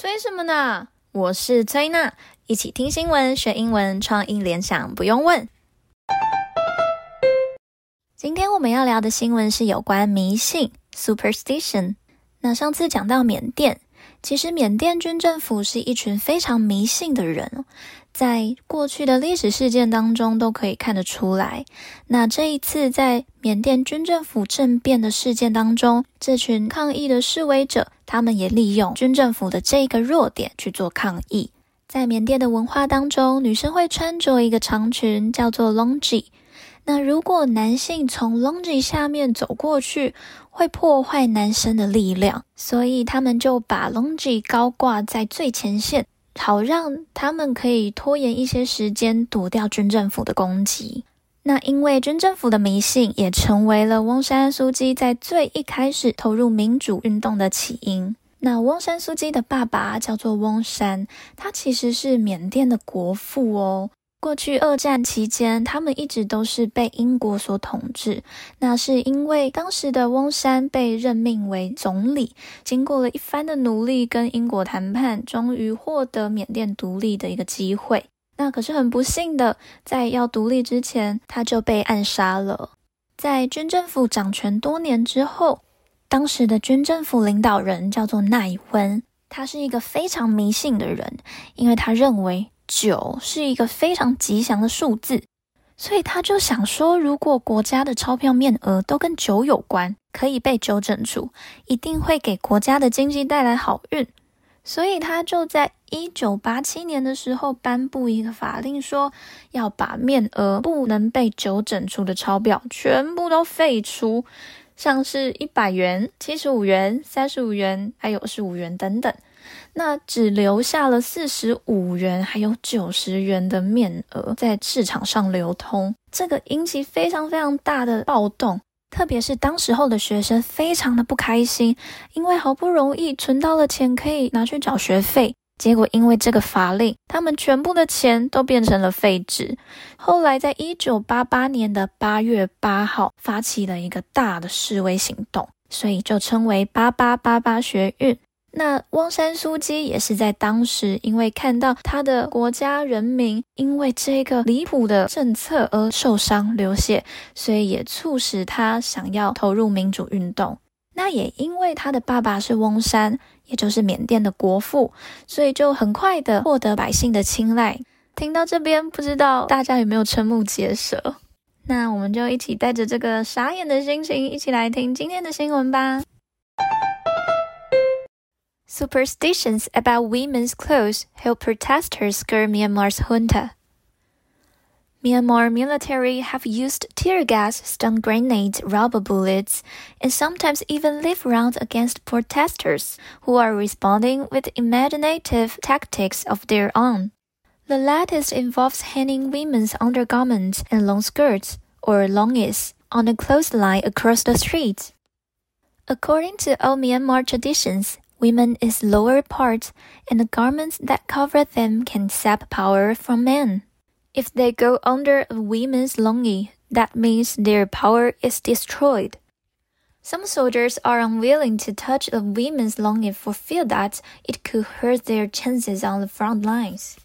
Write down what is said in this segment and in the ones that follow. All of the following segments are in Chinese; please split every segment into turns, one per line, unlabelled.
催什么呢？我是崔娜，一起听新闻学英文，创意联想不用问。今天我们要聊的新闻是有关迷信 （superstition）。那上次讲到缅甸，其实缅甸军政府是一群非常迷信的人。在过去的历史事件当中都可以看得出来。那这一次在缅甸军政府政变的事件当中，这群抗议的示威者，他们也利用军政府的这个弱点去做抗议。在缅甸的文化当中，女生会穿着一个长裙，叫做 longi。那如果男性从 longi 下面走过去，会破坏男生的力量，所以他们就把 longi 高挂在最前线。好让他们可以拖延一些时间，躲掉军政府的攻击。那因为军政府的迷信，也成为了翁山苏姬在最一开始投入民主运动的起因。那翁山苏姬的爸爸叫做翁山，他其实是缅甸的国父哦。过去二战期间，他们一直都是被英国所统治。那是因为当时的翁山被任命为总理，经过了一番的努力跟英国谈判，终于获得缅甸独立的一个机会。那可是很不幸的，在要独立之前，他就被暗杀了。在军政府掌权多年之后，当时的军政府领导人叫做奈温，他是一个非常迷信的人，因为他认为。九是一个非常吉祥的数字，所以他就想说，如果国家的钞票面额都跟九有关，可以被九整除，一定会给国家的经济带来好运。所以他就在一九八七年的时候颁布一个法令，说要把面额不能被九整除的钞票全部都废除，像是一百元、七十五元、三十五元，还有二十五元等等。那只留下了四十五元，还有九十元的面额在市场上流通，这个引起非常非常大的暴动，特别是当时候的学生非常的不开心，因为好不容易存到了钱可以拿去找学费，结果因为这个法令，他们全部的钱都变成了废纸。后来在一九八八年的八月八号，发起了一个大的示威行动，所以就称为八八八八学运。那翁山苏姬也是在当时，因为看到他的国家人民因为这个离谱的政策而受伤流血，所以也促使他想要投入民主运动。那也因为他的爸爸是翁山，也就是缅甸的国父，所以就很快的获得百姓的青睐。听到这边，不知道大家有没有瞠目结舌？那我们就一起带着这个傻眼的心情，一起来听今天的新闻吧。Superstitions about women's clothes help protesters scare Myanmar's junta. Myanmar military have used tear gas, stun grenades, rubber bullets, and sometimes even live rounds against protesters who are responding with imaginative tactics of their own. The latest involves hanging women's undergarments and long skirts, or longis, on a clothesline across the street. According to old Myanmar traditions, Women is lower part, and the garments that cover them can sap power from men. If they go under a woman's longi, that means their power is destroyed. Some soldiers are unwilling to touch a woman's longi for fear that it could hurt their chances on the front lines.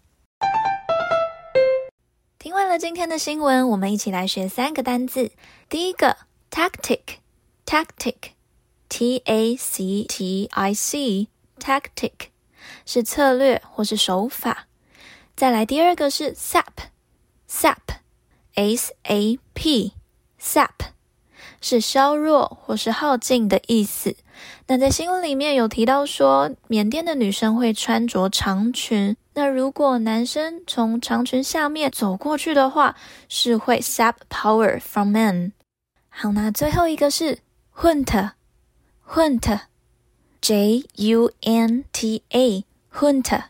听完了今天的新闻，我们一起来学三个单字。第一个，tactic，tactic。 T A C T I C，tactic 是策略或是手法。再来第二个是 sap，sap，S A P，sap 是削弱或是耗尽的意思。那在新闻里面有提到说，缅甸的女生会穿着长裙，那如果男生从长裙下面走过去的话，是会 sap power from men。好，那最后一个是 hunt。Junta，J U N T A，Junta，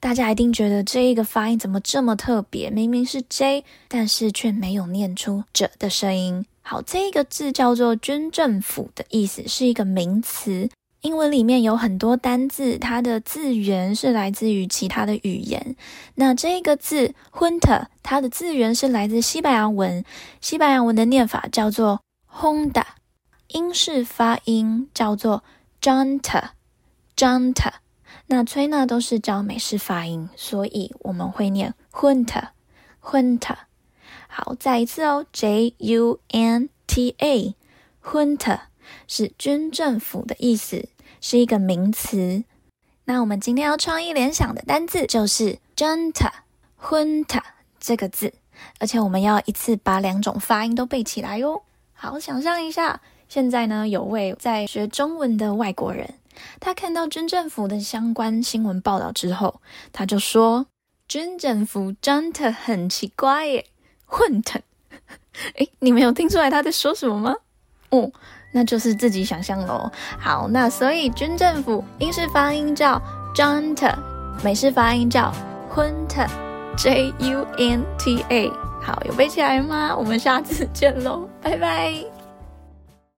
大家一定觉得这一个发音怎么这么特别？明明是 J，但是却没有念出者的声音。好，这一个字叫做军政府的意思是一个名词。英文里面有很多单字，它的字源是来自于其他的语言。那这个字 Junta，它的字源是来自西班牙文，西班牙文的念法叫做 Honda。英式发音叫做 Junta，Junta。那崔呢都是教美式发音，所以我们会念 Junta，Junta。好，再一次哦，J U N T A，Junta 是军政府的意思，是一个名词。那我们今天要创意联想的单字就是 Junta，Junta 这个字，而且我们要一次把两种发音都背起来哟。好，想象一下，现在呢有位在学中文的外国人。他看到军政府的相关新闻报道之后，他就说：“军政府真的很奇怪耶，混腾。”诶，你没有听出来他在说什么吗？哦，那就是自己想象喽。好，那所以军政府英式发音叫 Junta，美式发音叫 Junta，J U N T A。好，有背起来吗？我们下次见喽，拜拜。